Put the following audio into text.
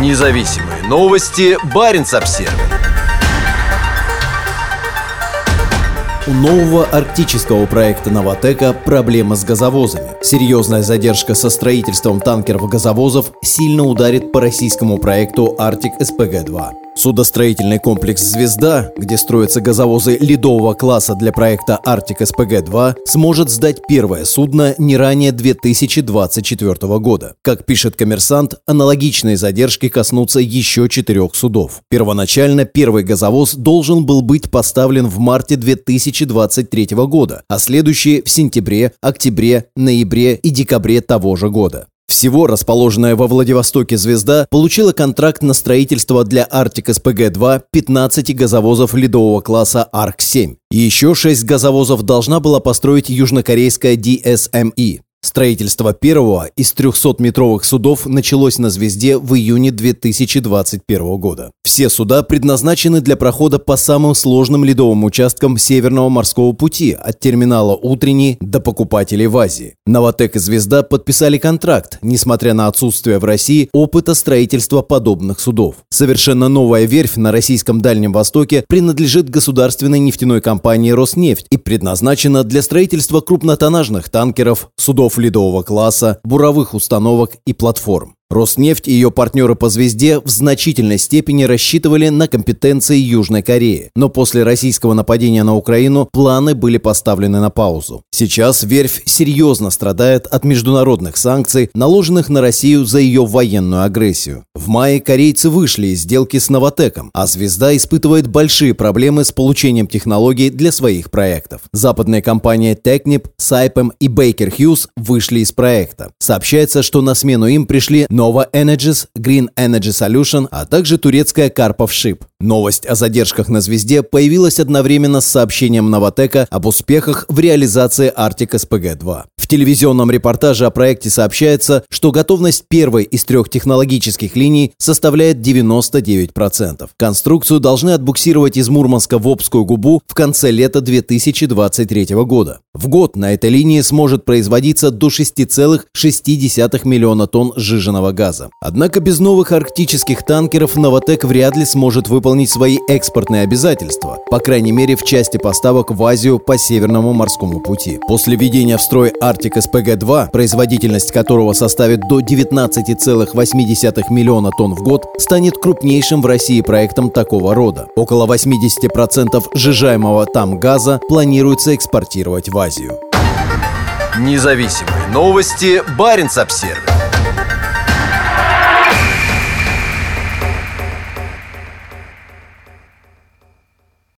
Независимые новости. Барин обсерва У нового арктического проекта «Новотека» проблема с газовозами. Серьезная задержка со строительством танкеров-газовозов сильно ударит по российскому проекту «Арктик СПГ-2». Судостроительный комплекс «Звезда», где строятся газовозы ледового класса для проекта «Арктик СПГ-2», сможет сдать первое судно не ранее 2024 года. Как пишет коммерсант, аналогичные задержки коснутся еще четырех судов. Первоначально первый газовоз должен был быть поставлен в марте 2023 года, а следующие в сентябре, октябре, ноябре и декабре того же года. Всего расположенная во Владивостоке «Звезда» получила контракт на строительство для «Арктик СПГ-2» 15 газовозов ледового класса «Арк-7». Еще 6 газовозов должна была построить южнокорейская DSME. Строительство первого из 300-метровых судов началось на «Звезде» в июне 2021 года. Все суда предназначены для прохода по самым сложным ледовым участкам Северного морского пути от терминала «Утренний» до покупателей в Азии. «Новотек» и «Звезда» подписали контракт, несмотря на отсутствие в России опыта строительства подобных судов. Совершенно новая верфь на российском Дальнем Востоке принадлежит государственной нефтяной компании «Роснефть» и предназначена для строительства крупнотоннажных танкеров, судов судов ледового класса, буровых установок и платформ. Роснефть и ее партнеры по «Звезде» в значительной степени рассчитывали на компетенции Южной Кореи, но после российского нападения на Украину планы были поставлены на паузу. Сейчас верфь серьезно страдает от международных санкций, наложенных на Россию за ее военную агрессию. В мае корейцы вышли из сделки с «Новотеком», а «Звезда» испытывает большие проблемы с получением технологий для своих проектов. Западные компании Technip, Saipem и Baker Hughes вышли из проекта. Сообщается, что на смену им пришли Nova Energies, Green Energy Solution, а также турецкая Карпов Ship. Новость о задержках на «Звезде» появилась одновременно с сообщением Новотека об успехах в реализации Arctic SPG-2. В телевизионном репортаже о проекте сообщается, что готовность первой из трех технологических линий составляет 99%. Конструкцию должны отбуксировать из Мурманска в Обскую губу в конце лета 2023 года. В год на этой линии сможет производиться до 6,6 миллиона тонн сжиженного газа. Однако без новых арктических танкеров «Новотек» вряд ли сможет выполнить свои экспортные обязательства, по крайней мере в части поставок в Азию по Северному морскому пути. После введения в строй Arctic SPG-2, производительность которого составит до 19,8 миллиона тонн в год, станет крупнейшим в России проектом такого рода. Около 80% сжижаемого там газа планируется экспортировать в Азию. Независимые новости. Барин обсервис